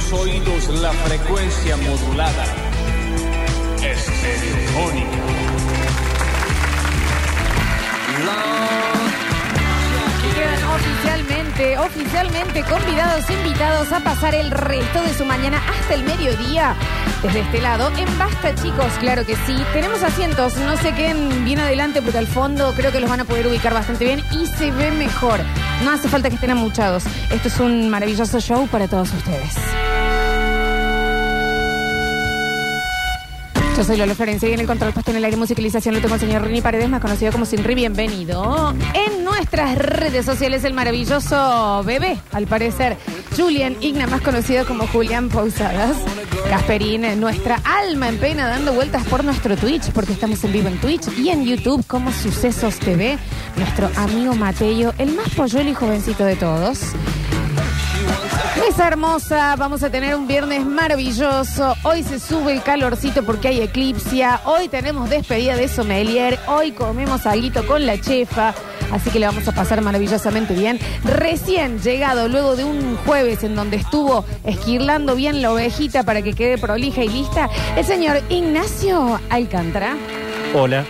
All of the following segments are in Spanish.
sus oídos la frecuencia modulada. Estereofónica. Oficialmente, convidados, invitados a pasar el resto de su mañana hasta el mediodía. Desde este lado, en Basta, chicos, claro que sí. Tenemos asientos, no se queden bien adelante porque al fondo creo que los van a poder ubicar bastante bien y se ve mejor. No hace falta que estén amuchados. Esto es un maravilloso show para todos ustedes. Yo soy Lola Florencia y en el control puesto en el aire musicalización lo tengo el señor Rini Paredes, más conocido como Sinri. Bienvenido. En nuestras redes sociales, el maravilloso bebé, al parecer, Julian Igna, más conocido como Julián Pausadas. Casperín, nuestra alma en pena, dando vueltas por nuestro Twitch, porque estamos en vivo en Twitch y en YouTube como Sucesos TV. Nuestro amigo Mateo, el más polluelo y jovencito de todos. Mesa hermosa, vamos a tener un viernes maravilloso. Hoy se sube el calorcito porque hay eclipsia. Hoy tenemos despedida de sommelier. Hoy comemos algo con la chefa. Así que le vamos a pasar maravillosamente bien. Recién llegado, luego de un jueves en donde estuvo esquirlando bien la ovejita para que quede prolija y lista, el señor Ignacio Alcántara. Hola.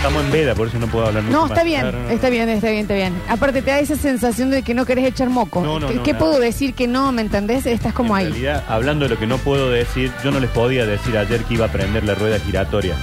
Estamos en veda, por eso no puedo hablar mucho No, más. está bien, Claro, no, no. está bien, está bien, está bien. Aparte te da esa sensación de que no querés echar moco. No, no, ¿Qué, no, qué nada. puedo decir que no, me entendés? Estás como en ahí. realidad, hablando de lo que no puedo decir, yo no les podía decir ayer que iba a prender la rueda giratoria.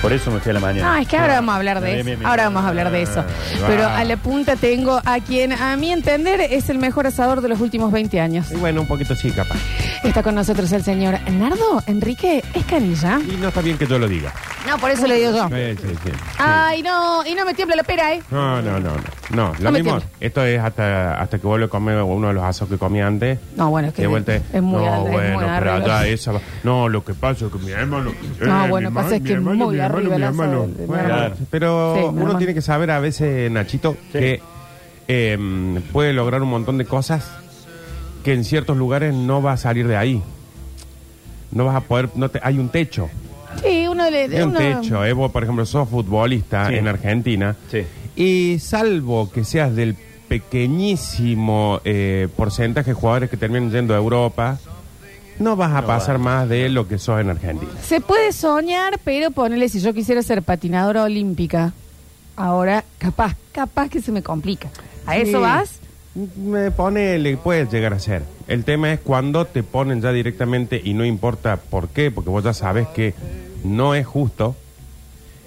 Por eso me fui a la mañana. No, es que ahora vamos a hablar de Bien, eso. bien, bien. Ahora vamos a hablar de eso. Ah, Pero va. a la punta tengo a quien, a mi entender, es el mejor asador de los últimos 20 años. Y bueno, un poquito sí, capaz. Está con nosotros el señor Nardo Enrique Escanilla. Y no está bien que yo lo diga. No, por eso le digo yo. Sí, sí, sí. Ay, no, y no me tiembla la pera, ¿eh? No, no, no, no. No, No lo me mismo. entiendo. Esto es hasta, hasta que vuelve a comer uno de los asos que comí antes. No, bueno, es que De vuelta, es muy no, alta, es bueno, muy pero arriba. allá esa. va- No, lo que pasa es que mi hermano. No, eh, bueno, mi pasa es que hermano, muy arriba mi el Bueno, hermano. Pero Sí, mi uno hermano. tiene que saber a veces, Nachito, Sí. que eh, puede lograr un montón de cosas que en ciertos lugares no va a salir de ahí. No vas a poder. No te, hay un techo. Sí, uno le. Hay un uno- techo. eh, vos, por ejemplo, sos futbolista Sí. en Argentina. Sí. Y salvo que seas del pequeñísimo eh, porcentaje de jugadores que terminan yendo a Europa, no vas a No pasar va. más de lo que sos en Argentina. Se puede soñar, pero ponele, si yo quisiera ser patinadora olímpica, ahora capaz, capaz que se me complica. ¿A eso Sí. vas? Me pone, le puedes llegar a ser. El tema es cuando te ponen ya directamente y no importa por qué, porque vos ya sabes que no es justo,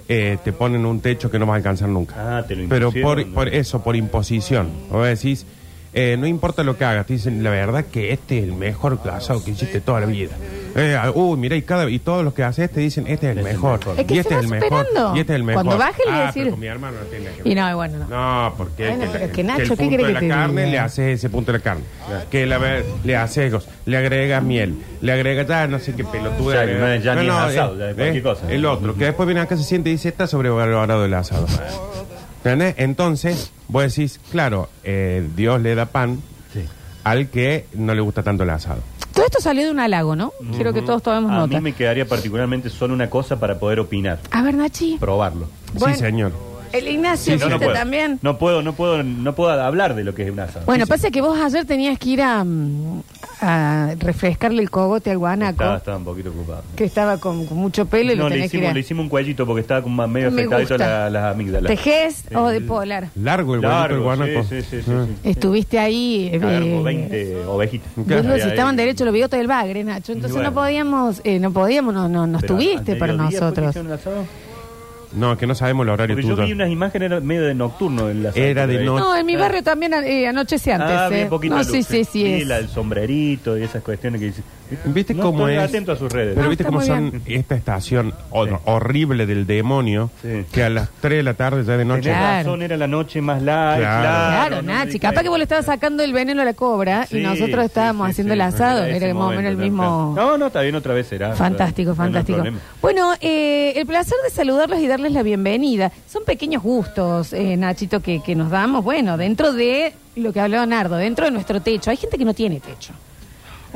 eh, te ponen un techo que no vas a alcanzar nunca. Ah, te lo Pero por, por eso, por imposición. Vos decís, eh, no importa lo que hagas, te dicen, la verdad que este es el mejor asado que hiciste toda la vida. Eh, uy, mira, y, cada, y todos los que haces te dicen, este es el mejor. Es que y se este va es el mejor. superando. Y este es el mejor. Cuando baje le voy a ah, decir- pero con mi hermano no tiene nada que ver. Y no, bueno, no. No, porque Bueno, que, pero la- que Nacho, el ¿qué punto quiere de que la te carne diga? le hace ese punto de la carne. Que la, ver- le hace cosas, le agrega miel, le agrega ya no sé qué pelotuda. O sea, que no es- ya ni es asado, eh, ya es cualquier cosa. El otro, que después viene acá se siente y dice, está sobrevalorado el asado. ¿Entendés? Entonces, vos decís, claro, eh, Dios le da pan Sí. al que no le gusta tanto el asado. Todo esto salió de un halago, ¿no? Quiero que todos tomemos A nota. mí me quedaría particularmente solo una cosa para poder opinar, A ver, Nachi. probarlo. Bueno. Sí, señor. El Ignacio, Sí, no, no ¿viste puedo. también? No puedo, no puedo, no puedo hablar de lo que es un asado. Bueno, Sí, sí. pasa que vos ayer tenías que ir a, mm, a refrescarle el cogote al guanaco, Estaba, estaba un poquito ocupado. que estaba con, con mucho pelo y lo No, le tenías que ir hicimos, a... le hicimos un cuellito porque estaba como más medio Me afectadito gusta. la- las amígdalas. ¿Tejés o de polar? Largo el guanaco, el Largo, guanaco. sí, sí, sí, sí, Ah. sí. Estuviste ahí... eh, Largo, 20 ovejitas. Ahí, si ahí. estaban derechos los bigotes del bagre, Nacho. Entonces Bueno. no podíamos, eh, no podíamos, no, no, no Pero al estuviste para mediodía fue que nosotros. hicieron el asado. No, que no sabemos el horario Porque yo tuyo. vi unas imágenes medio de nocturno en la Era de noche. No, en mi barrio también eh, anochece antes. Ah, eh. bien poquito no, de sí, luz, sí, sí. Vi es. la del sombrerito y esas cuestiones que dice. ¿Viste no cómo es? atento a sus redes. Pero No, viste está cómo muy son esta estación hor- Sí. horrible del demonio, Sí. que a las 3 de la tarde ya de noche. Tenés Claro. razón, era la noche más larga. Claro. Claro, no me Nachi, di capaz que vos le cuenta. estabas sacando el veneno a la cobra Sí, y nosotros sí, estábamos sí, haciendo sí, el asado. ese Era más o menos el momento, mismo. No, no, está bien, otra vez será. Fantástico, No, no hay fantástico. problema. bueno, eh, el placer de saludarlos y darles la bienvenida. Son pequeños gustos, eh, Nachito, que, que nos damos, bueno, dentro de lo que hablaba Nardo, dentro de nuestro techo. Hay gente que no tiene techo.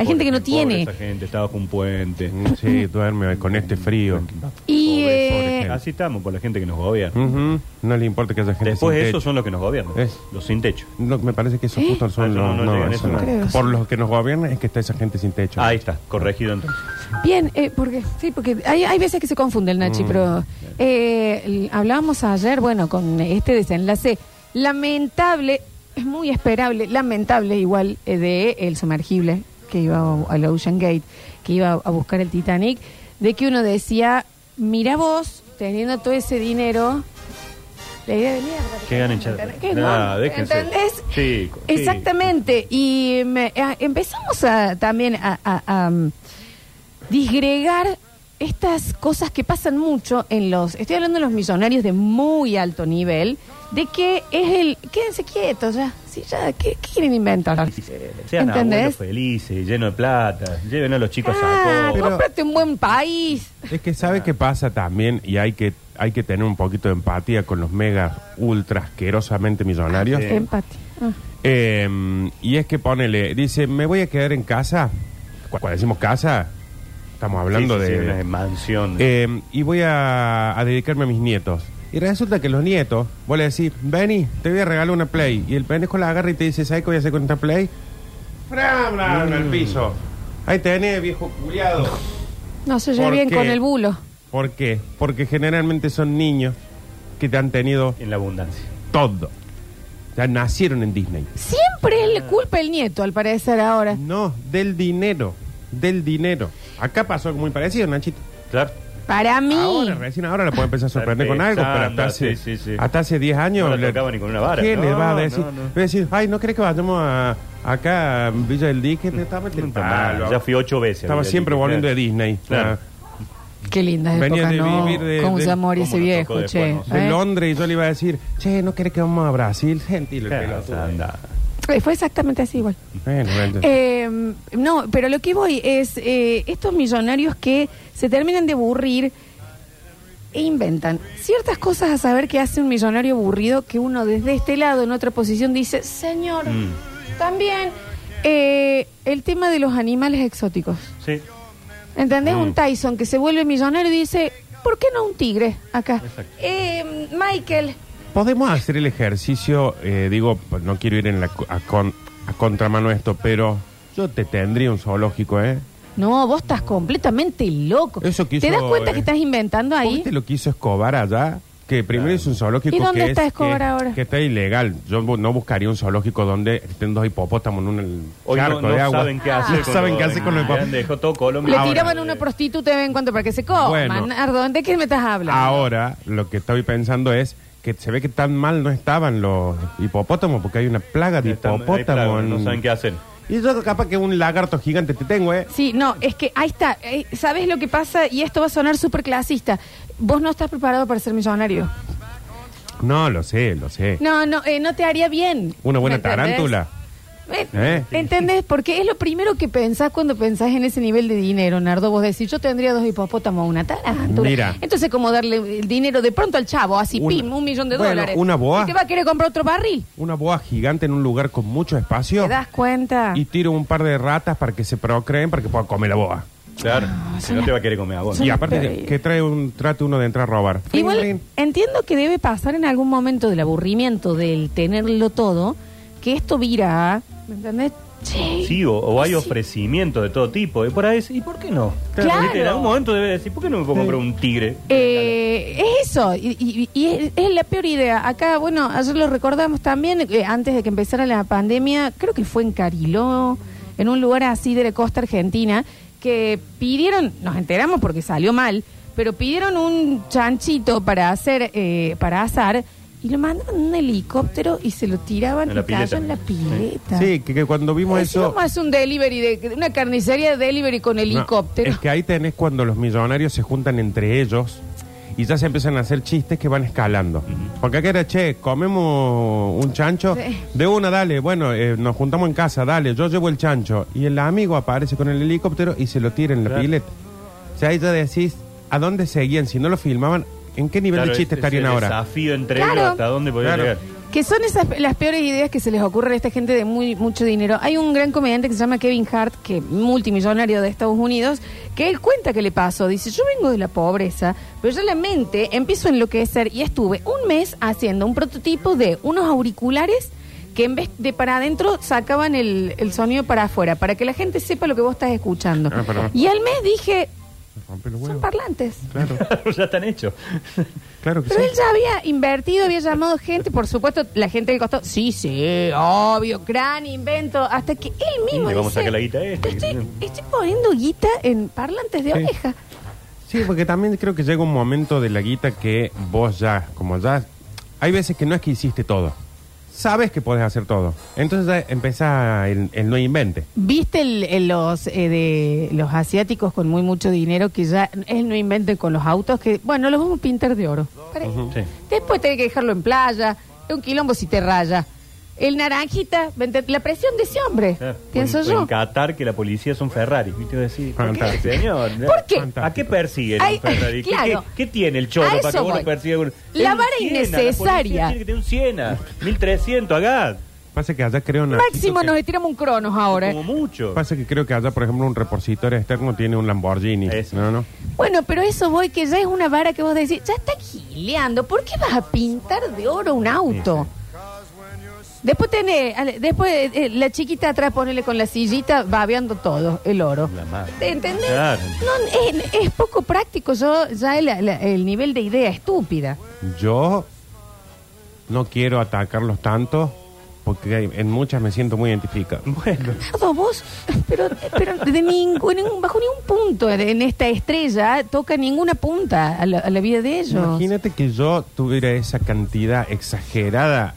Hay gente que no tiene. Esa gente estaba con un puente. Mm, Sí, duerme con este frío. Y Pobre, eh, gente. Así estamos por la gente que nos gobierna. Ujú, No le importa que haya gente Después sin esos techo. son los que nos gobiernan. Es. Los sin techo. No, me parece que esos ¿Eh? justo son Ah, no, los... no no, llegan, eso eso no. no creo. Por los que nos gobiernan es que está esa gente sin techo. Ahí está, corregido entonces. Bien, eh, porque sí, porque hay, hay veces que se confunde el Mm. Nachi, pero eh, l- hablábamos ayer, bueno, con este desenlace lamentable, es muy esperable, lamentable igual, eh, de el sumergible que iba a- al Ocean Gate, que iba a buscar el Titanic, de que uno decía, mira vos, teniendo todo ese dinero, la idea de mierda. Que ganen. ¿Qué no? ¿Entendés? Chicos, Exactamente. Y me- a- empezamos a, también a, a- um, disgregar estas cosas que pasan mucho en los, estoy hablando de los millonarios de muy alto nivel, de que es el, quédense quietos ya, sí, ya, ¿qué, qué quieren inventar? Sean ¿Entendés? abuelos felices, llenos de plata. Lleven a los chicos Ah, a Pero- cómprate un buen país. Es que sabe qué pasa también y hay que hay que tener un poquito de empatía con los mega ultra asquerosamente millonarios. Sí. Empate. Ah. Eh, y es que ponele, dice, me voy a quedar en casa. Cu- Cuando decimos casa, estamos hablando Sí, sí, de... sí, una mansión. Eh, y voy a, a dedicarme a mis nietos. Y resulta que los nietos, vos le decís, Benny, te voy a regalar una Play. Y el pendejo la agarra y te dice, ¿sabes qué voy a hacer con esta Play? ¡Fram! la- En el piso. Ahí tenés, viejo culiado. No se lleva ¿Por bien qué? con el bulo. ¿Por qué? Porque generalmente son niños que te han tenido en la abundancia. todo. Ya nacieron en Disney. Siempre la culpa del nieto, al parecer ahora. No, del dinero. Del dinero. Acá pasó algo muy parecido, Nachito. Claro. Para mí. Ahora, recién ahora la puede empezar a sorprender con algo, pero hasta hace, sí, sí, sí. hasta hace 10 años. No la le- tocaba ni con una vara. ¿Qué No, le va a no, decir? no. Va a decir, ay, ¿no crees que vayamos a, acá a Villa del Dique? Estaba, ya fui ocho veces. Estaba siempre Dique, volviendo de. Disney. Claro. Qué linda Venía época, de ¿no? vivir de- ¿Cómo de- se amor ese viejo, che? después, De ¿eh? Londres y yo le iba a decir, che, ¿no querés que vamos a Brasil? Gentil, el Claro, pelotudo. Fue exactamente así igual. Bueno, bueno. Eh, no, pero lo que voy es eh, estos millonarios que se terminan de aburrir e inventan ciertas cosas a saber que hace un millonario aburrido que uno desde este lado, en otra posición, dice, señor, Mm. también eh, el tema de los animales exóticos. Sí. ¿Entendés? Mm. Un Tyson que se vuelve millonario y dice, ¿por qué no un tigre acá? Eh, Michael, Podemos hacer el ejercicio, eh, digo, pues no quiero ir en la, co- a, con- a contramano esto, pero yo te tendría un zoológico, ¿eh? no, vos estás completamente loco. Eso quiso, ¿Te das cuenta eh, que estás inventando ahí? ¿Viste lo que hizo Escobar allá? Que primero hizo un zoológico ¿Y dónde que está es- Escobar que- ahora? Que está ilegal. Yo bu- no buscaría un zoológico donde estén dos hipopótamos en un Hoy charco no, no de agua. saben qué hacer. No saben qué hacer con los hipopótamos. dejado todo Colombia. Le Ahora, tiraban a una eh, prostituta de vez en cuando para que se coma. Bueno. Nardo, ¿de qué me estás hablando? Ahora, lo que estoy pensando es que se ve que tan mal no estaban los hipopótamos porque hay una plaga de están- hipopótamos. en- No saben qué hacer. Y yo capaz que un lagarto gigante te tengo, ¿eh? Sí, no, es que ahí está. Eh, ¿Sabes lo que pasa? Y esto va a sonar súper clasista. Vos no estás preparado para ser millonario. No, lo sé, lo sé. No, no, eh, no te haría bien. Una buena ¿Me entendés? tarántula. Eh, ¿Eh? ¿Entendés? Porque es lo primero que pensás cuando pensás en ese nivel de dinero, Nardo. Vos decís, yo tendría dos hipopótamos, una tarántula. Mira. Entonces, como darle el dinero de pronto al chavo, así, Una- pim, un millón de Bueno, dólares. una boa. ¿Y te va a querer comprar otro barril? Una boa gigante en un lugar con mucho espacio ¿Te das cuenta? y tiro un par de ratas para que se procreen para que pueda comer la boa. Claro. si no te va a querer comer a vos. Y aparte, que trae un trate uno de entrar a robar. Igual entiendo que debe pasar en algún momento del aburrimiento del tenerlo todo, que esto vira, a, ¿me entendés? Sí, o, o hay sí. ofrecimientos de todo tipo. Y por ahí, ¿y por qué no? Claro. En algún momento debe decir, ¿por qué no me puedo comprar un tigre? Eh, es eso, y, y- y es, es la peor idea. Acá, bueno, ayer lo recordamos también, eh, antes de que empezara la pandemia, creo que fue en Cariló, en un lugar así de la costa argentina, que pidieron, nos enteramos porque salió mal, pero pidieron un chanchito para hacer, eh, para asar, y lo mandaron en un helicóptero y se lo tiraban En la y cayó en la pileta. Sí, que, que cuando vimos Eh, eso... vamos a hacer un delivery, de, de una carnicería de delivery con No, helicóptero. es que ahí tenés cuando los millonarios se juntan entre ellos y ya se empiezan a hacer chistes que van escalando. Porque acá era, che, comemos un chancho. Sí. De una, dale, bueno, eh, nos juntamos en casa, dale, yo llevo el chancho. Y el amigo aparece con el helicóptero y se lo tira en la Claro. pileta. O sea, ahí ya decís, ¿a dónde seguían? Si no lo filmaban, ¿en qué nivel Claro, de chiste estarían ahora? desafío entre Claro. ellos, ¿hasta dónde podía Claro. llegar? Que son esas las peores ideas que se les ocurren a esta gente de muy mucho dinero. Hay un gran comediante que se llama Kevin Hart, que es multimillonario de Estados Unidos, que él cuenta que le pasó. Dice, yo vengo de la pobreza, pero yo la mente empiezo a enloquecer y estuve un mes haciendo un prototipo de unos auriculares que en vez de para adentro sacaban el, el sonido para afuera, para que la gente sepa lo que vos estás escuchando. Ah, y al mes dije, rompe los son huevos. parlantes. Claro, ya están hechos. claro que Pero sí. él ya había invertido, había llamado gente, por supuesto, la gente del costado, sí, sí, obvio, gran invento, hasta que él mismo Le vamos dice, a sacar la guita a este. Estoy, estoy poniendo guita en parlantes de Sí. oreja. Sí, porque también creo que llega un momento de la guita que vos ya, como ya, hay veces que no es que hiciste todo. Sabes que podés hacer todo. Entonces ya empieza el, el no invente. ¿Viste el, el- los eh, de los asiáticos con muy mucho dinero que ya él no inventen con los autos que, bueno, los vamos a pintar de oro? Para- Sí. Después tenés que dejarlo en playa, es un quilombo si te raya. El naranjita, la presión de ese hombre, Claro. pienso O en- o yo. En Qatar, que la policía son Ferrari. ¿Viste? Decir, Fantástico. Señor, ¿Por qué? ¿A qué persiguen Ay, Ferrari? ¿Qué- claro. ¿Qué, qué tiene el chorro A para eso que vos voy. lo persigas? La Es un vara Siena, la innecesaria. Tiene que tener un Siena. 1300, acá. Pasa que allá creo una. Máximo nos estiramos un cronos ahora. Como mucho. Pasa que creo que allá, por ejemplo, un repositorio externo tiene un Lamborghini. Eso. No, no. Bueno, pero eso voy que ya es una vara que vos decís, ya está gileando, ¿por qué vas a pintar de oro un auto? Después tenés, ale- después eh, la chiquita atrás ponele con la sillita babeando todo, el oro. La madre. ¿Entendés? Claro. No, es, es poco práctico, yo ya el, la- el nivel de idea estúpida. Yo no quiero atacarlos tanto porque en muchas me siento muy identificado. Bueno. Nardo, vos, pero, pero de ningún, ningún- bajo ningún punto en esta estrella toca ninguna punta a la, a la vida de ellos. Imagínate que yo tuviera esa cantidad exagerada,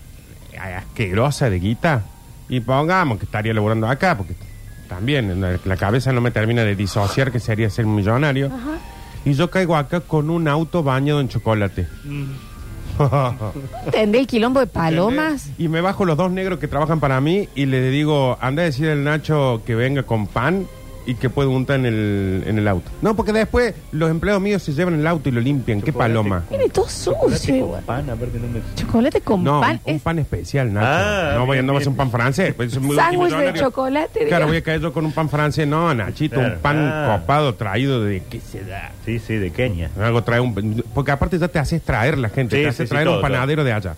asquerosa de guita y pongamos que estaría laburando acá, porque también la, la cabeza no me termina de disociar que sería ser millonario. Y yo caigo acá con un auto bañado en chocolate. ¿Entendés el quilombo de palomas? Y me bajo los dos negros que trabajan para mí y le digo, anda a decir al Nacho que venga con pan y que puede untar en el, en el auto. No, porque después los empleados míos se llevan el auto y lo limpian. ¿Qué Chocolate. paloma? Tiene todo Chocolate sucio. con igual. pan, no me... Chocolate con No, pan. un, un es pan especial, Nacho. Ah, no voy a bien, no va a ser un pan francés. pues, es muy Sándwich de chocolate, Claro, digamos. voy a caer yo con un pan francés. No, Nachito, Claro. un pan Ah. copado traído de qué se da. Sí, sí, de Kenia. Algo trae un, porque aparte ya te haces traer la gente, Sí, te haces sí, traer todo, un panadero de allá.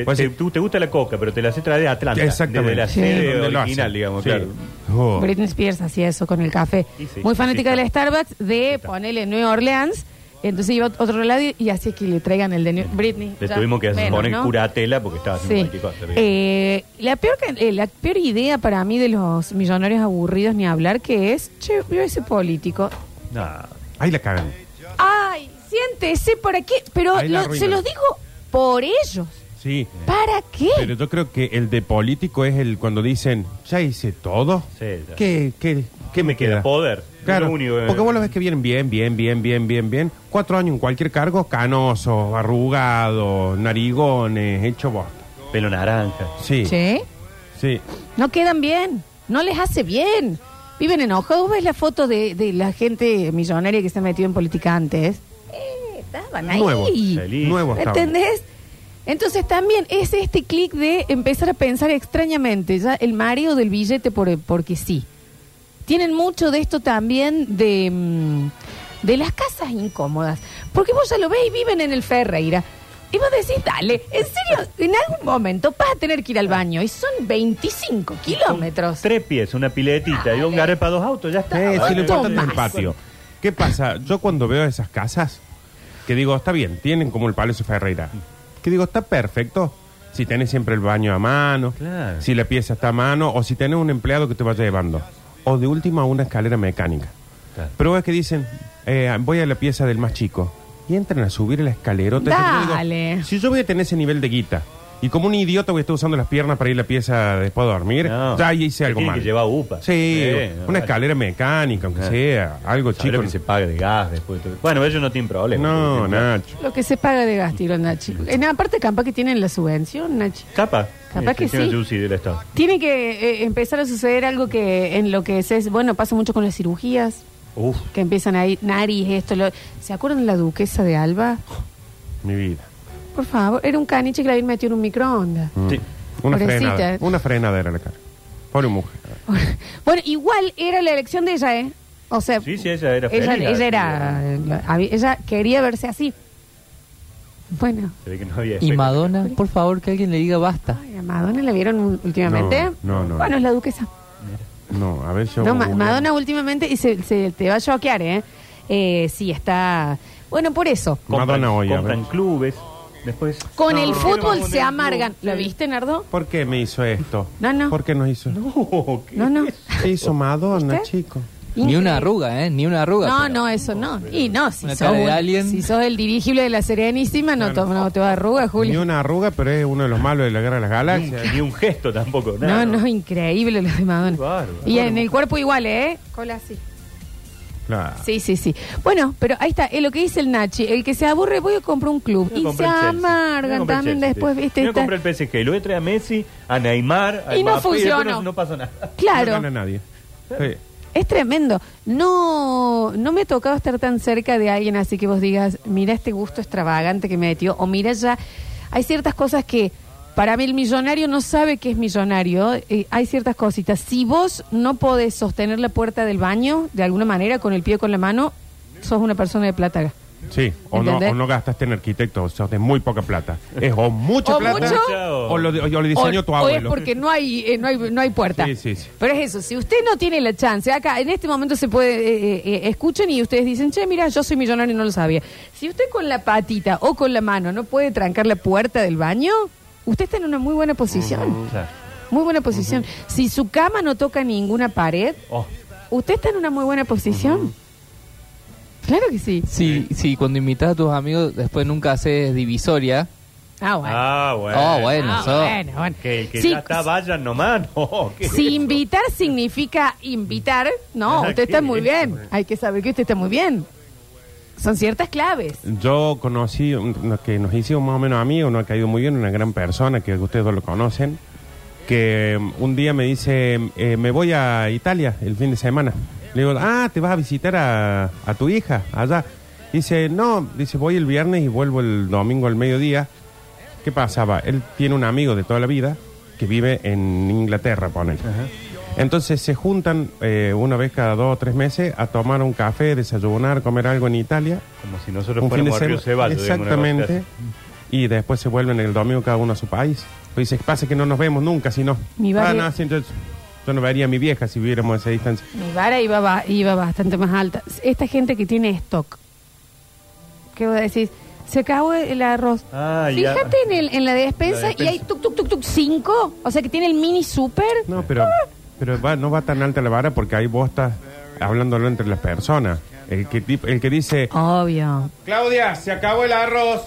Te, Pues te- sí. tú te gusta la coca, pero te la hace traer de Atlanta. Exactamente. De la Sí. sede ¿Dónde lo original, hacen? digamos, Sí. claro. Oh. Britney Spears hacía eso con el café. Sí, Muy fanática sí, de la está. Starbucks, de ponerle New Orleans. Entonces iba a otro lado y, y hacía que le traigan el de New Britney. Le ya, tuvimos que menos, poner ¿no? curatela porque estaba haciendo Sí. cualquier cosa. digamos. Eh, la, peor, eh, la peor idea para mí de los millonarios aburridos ni hablar que es, che, vio ese político. Nah. Ahí la cagan. Ay, siéntese por aquí. Pero Ahí la lo- se arruinan. los digo por ellos. Sí. ¿Para qué? Pero yo creo que el de político es el cuando dicen, ya hice todo. Sí, ya. ¿Qué, qué, qué me queda? Poder. Claro, Lo único que- porque vos lo ves que vienen bien, bien, bien, bien, bien, bien. Cuatro años en cualquier cargo, canoso, arrugado, narigones, hecho bosta. Pelo naranja. Sí, ¿Che? sí. No quedan bien, no les hace bien. Viven enojados. ¿Vos ves la foto de, de la gente millonaria que se ha metido en política antes? Eh, estaban ahí. Nuevo, Feliz. nuevo. ¿Entendés? Entonces también es este clic de empezar a pensar extrañamente, ya el mareo del billete por, porque sí. Tienen mucho de esto también de, mm, de las casas incómodas. Porque vos ya lo ves y viven en el Ferreira. Y vos decís, dale, en serio, en algún momento vas a tener que ir al baño y son 25 kilómetros. Tres pies, una piletita y un garé para dos autos, ya está. Sí, sí, Vale. lo importante es el patio. ¿Qué pasa? Yo cuando veo esas casas, que digo, está bien, tienen como el Palacio Ferreira. Que digo, está perfecto. Si tenés siempre el baño a mano, Claro. si la pieza está a mano, o si tenés un empleado que te vaya llevando. O de última, una escalera mecánica. Claro. Pero es que dicen, eh, voy a la pieza del más chico. Y entran a subir el escalerota. Yo digo, Dale. si yo voy a tener ese nivel de guita, y como un idiota voy a estar usando las piernas para ir a la pieza después de dormir, No. ya ahí hice algo Tiene mal. que llevar UPA. Sí, no, una vale. escalera mecánica, aunque Ah. sea, algo Saber chico. que se pague de gas después. de todo. Bueno, ellos no tienen problema. No, Nacho. Lo que se paga de gas, tiro Nachi. En aparte, capaz que tienen la subvención, Nachi. Capaz. Capaz que sí. Juicy del Estado. Tiene que eh, empezar a suceder algo que en lo que es, bueno, pasa mucho con las cirugías, Uf. que empiezan ahí, nariz, esto, lo... ¿Se acuerdan de la duquesa de Alba? Mi vida. Por favor, era un caniche que le habían metido en un microondas. Mm. Sí. Una Pobrecita. frenada. Una frenada era la cara. Pobre mujer. Bueno, igual era la elección de ella, ¿eh? O sea, Sí, sí, ella era ella, feliz, ella era, la- ella quería verse así. Bueno, Se ve que no había Y efecto. Madonna, por favor, que alguien le diga basta. ay, a Madonna la vieron un- últimamente. No, no, no. Bueno, es la duquesa. No, a ver yo. No, Ma-. Madonna últimamente, y se, se- te va a choquear, ¿eh? Eh, Sí, está. Bueno, por eso. Compran- Madonna hoy, a Compran ver. clubes. Después. Con No, el ¿por qué no fútbol vamos se amargan. club? ¿Lo viste, Nardo? ¿Por qué me hizo esto? No, no. ¿Por qué nos hizo? No, ¿qué? No, no. ¿Qué hizo Madonna, ¿Usted? chico? Ni una arruga, ¿eh? Ni una arruga. No, pero- no, eso no. Y no, si Una sos, cara de un- alien. si sos el dirigible de la Serenísima, no, to- no te va a arrugar, Ni Julio. una arruga, pero es uno de los malos de la guerra de las Ni galaxias. un, ni un gesto tampoco. No, nada. no, increíble lo de Madonna. Qué bárbaro. Y en el cuerpo igual, ¿eh? Cola así. Claro. Sí, sí, sí. Bueno, pero ahí está, es lo que dice el Nachi. El que se aburre, voy a comprar un club. Y se amargan también después. ¿viste? Está- comprar el PSG. Y lo voy a traer a Messi, a Neymar, a Y no funcionó. No, no pasa nada. Claro. No gana nadie. Sí. Es tremendo. No, no me ha tocado estar tan cerca de alguien así que vos digas, mira este gusto extravagante que me metió, o mira ya, hay ciertas cosas que para mí el millonario no sabe que es millonario, eh, hay ciertas cositas. Si vos no podés sostener la puerta del baño de alguna manera con el pie o con la mano, sos una persona de plata. Sí, o no, o no gastaste en arquitecto, o sea, de muy poca plata. Es o mucha O plata mucho, o lo, o lo diseñó o, tu o abuelo. es porque no hay, eh, no hay, no hay puerta. Sí, sí, sí. Pero es eso, si usted no tiene la chance, acá en este momento se puede, eh, eh, escuchen y ustedes dicen, che, mira, yo soy millonario y no lo sabía. Si usted con la patita o con la mano no puede trancar la puerta del baño, usted está en una muy buena posición. Claro. Muy buena posición. Si su cama no toca ninguna pared, Oh, usted está en una muy buena posición. Claro que sí. Sí, sí, cuando invitas a tus amigos, después nunca haces divisoria. Ah, bueno. Ah, bueno. Oh, bueno, Ah, so- bueno, bueno. Que el que Sí, ya está, vayan nomás. No, ¿qué es Si eso? invitar significa invitar, no, Ah, usted ¿qué está muy bien. Hay que saber que usted está muy bien. Son ciertas claves. Yo conocí, un- que nos hicimos más o menos amigos, nos ha caído muy bien, una gran persona que ustedes dos lo conocen, que un día me dice, eh, me voy a Italia el fin de semana. Le digo, ah, ¿te vas a visitar a, a tu hija allá? Dice, no, dice, voy el viernes y vuelvo el domingo al mediodía. ¿Qué pasaba? Él tiene un amigo de toda la vida que vive en Inglaterra, ponen. Entonces se juntan eh, una vez cada dos o tres meses a tomar un café, desayunar, comer algo en Italia. Como si nosotros un fin de fuéramos a Río. Ceballos. Exactamente. Y después se vuelven el domingo cada uno a su país. Pues dice, pasa que no nos vemos nunca, si no. Mi Ah, no, sí, entonces, yo no vería a mi vieja si viviéramos a esa distancia. Mi vara iba, ba- iba bastante más alta. Esta gente que tiene stock, ¿qué voy a decir? Se acabó el arroz. Ah, ya. Fíjate en, el, en la despensa, La despensa. y hay tuk, tuk, tuk, tuk, cinco. O sea que tiene el mini super. No, pero, pero va- no va tan alta la vara porque ahí vos estás hablándolo entre las personas. El que, tip- el que dice, Obvio. Claudia, se acabó el arroz.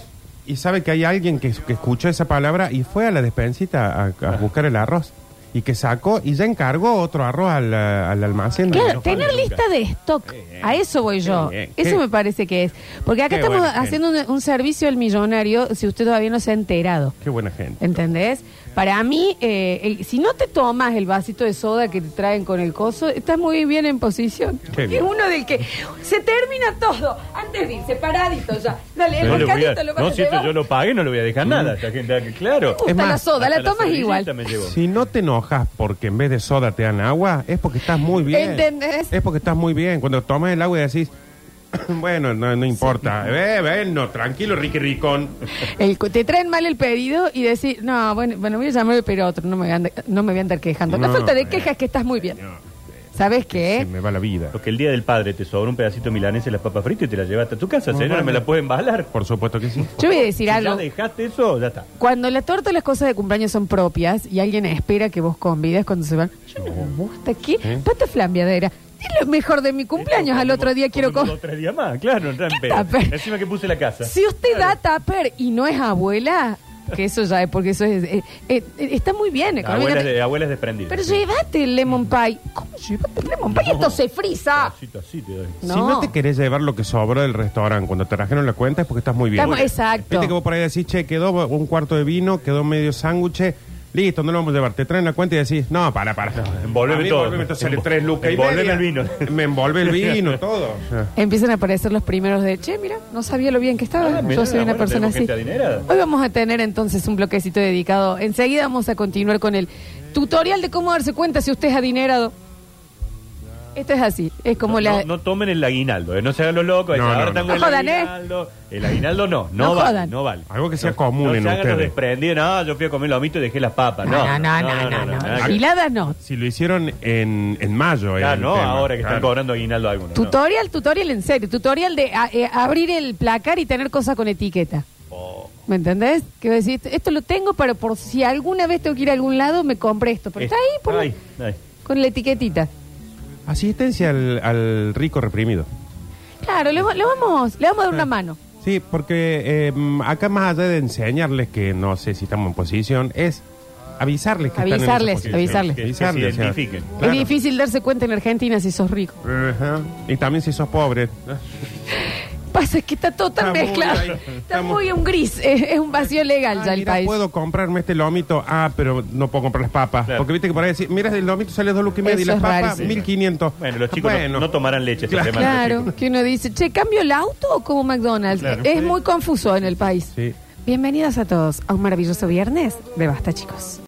Y sabe que hay alguien que, que escuchó esa palabra y fue a la despensita a, a buscar el arroz. Y que sacó y ya encargó otro arroz al, al almacén. de- Claro, tener lista de stock. A eso voy yo. Qué Eso me parece que es. Porque acá Qué estamos buena gente. haciendo un, un servicio al millonario si usted todavía no se ha enterado. Qué buena gente. ¿Entendés? Para mí, eh, el- si no te tomas el vasito de soda que te traen con el coso, estás muy bien en posición. Qué es uno del que se termina todo antes de paradito ya. Dale, el No, lo voy a- vas no, a si esto llevar. yo lo pagué, no lo voy a dejar nada. Esta gente, claro. Me gusta Es más, la soda, la Hasta tomas servilleta igual. me llevo. Si no te enojas porque en vez de soda te dan agua, es porque estás muy bien. ¿Entendés? Es porque estás muy bien. Cuando tomas el agua y decís, bueno, no, no importa. Eh, bueno, tranquilo, Ricky Ricón. El- te traen mal el pedido y decir, no, bueno, bueno voy a llamar pero otro, no me voy a andar, no me voy a andar quejando. La No, falta de eh. quejas es que estás muy bien. No, ¿Sabes Se qué? me va la vida. Porque el día del padre te sobra un pedacito de milanesa y las papas fritas y te las llevaste a tu casa, señora, me la pueden embalar. Por supuesto que sí. Yo voy a decir Si ya algo. dejaste eso, ya está. Cuando la torta y las cosas de cumpleaños son propias y alguien espera que vos convides cuando se van, yo no me gusta ¿qué? ¿Eh? Pata flambiadera. Es lo mejor de mi cumpleaños. Al otro día quiero comer. comer. Tres días más, claro, no ¿Qué pero tupper? Encima que puse la casa. Si usted da tupper y no es abuela, que eso ya es porque eso es. eh, eh, eh, está muy bien Abuelas, económicamente. de, abuelas desprendidas. Pero sí. llévate el lemon pie. ¿Cómo llévate el lemon pie? Esto se frisa. Pedacito así te doy. No. Si no te querés llevar lo que sobró del restaurante cuando te trajeron la cuenta es porque estás muy bien. Estamos- exacto. Viste que vos por ahí decís, che, quedó un cuarto de vino, quedó medio sándwich, Listo, no lo vamos a llevar. Te traen la cuenta y decís, no, para, para. envolveme A mí todo. envolveme, entonces sale Envol- tres lucas y envolveme media. el vino. Me envolve el vino, todo. Empiezan a aparecer los primeros de, che, mira, no sabía lo bien que estaba. Ah, mirá, Yo soy una bueno, persona tenemos así. gente adinerada. Hoy vamos a tener entonces un bloquecito dedicado. Enseguida vamos a continuar con el tutorial de cómo darse cuenta si usted es adinerado. Esto es así, es como no, la... no, no tomen el aguinaldo, eh, no se hagan los locos. No, ahora no, están no. con No el jodan, ¿eh? aguinaldo. El aguinaldo no, no, No vale, jodan. no vale. Algo que sea No, común no en se hagan los ustedes. desprendidos, no, yo fui a comer lomito y dejé las papas. No, no, no, no, no, no. Si lo hicieron en, en mayo. Ah, el no, tema, ahora que están cobrando aguinaldo algunos. no. Tutorial, tutorial en serio. Tutorial de a- eh, abrir el placar y tener cosas con etiqueta. Oh, ¿Me entendés? Que esto lo tengo, pero por si alguna vez tengo que ir a algún lado, me compré esto. Pero es- está ahí por- ay. con la etiquetita. Asistencia al, al rico reprimido. Claro, le, le vamos, le vamos a dar una mano. Sí, porque eh, acá más allá de enseñarles que no sé si estamos en posición, es avisarles que Avisarles, están en esa posición. avisarles. Que- que Avisarles, se o sea, identifiquen. claro. Es difícil darse cuenta en Argentina si sos rico. Ajá. Y también si sos pobre. Pasa es que está todo tan Está muy mezclado. ahí, Está estamos- muy un gris, es, es un vacío legal Ah, ya el mira, país. puedo comprarme este lomito. Ah, pero no puedo comprar las papas. Claro. Porque viste que por ahí decir, mira, el lomito sale dos lucas y media y Eso las es papas, rarísimo. 1500. Bueno, los chicos no- Bueno. no, tomarán leche esta Claro. semana. los Claro, chicos. que uno dice, che, ¿cambio el auto o como McDonald's? Claro. es muy confuso en el país. Sí. Bienvenidos a todos a un maravilloso viernes de Basta, chicos.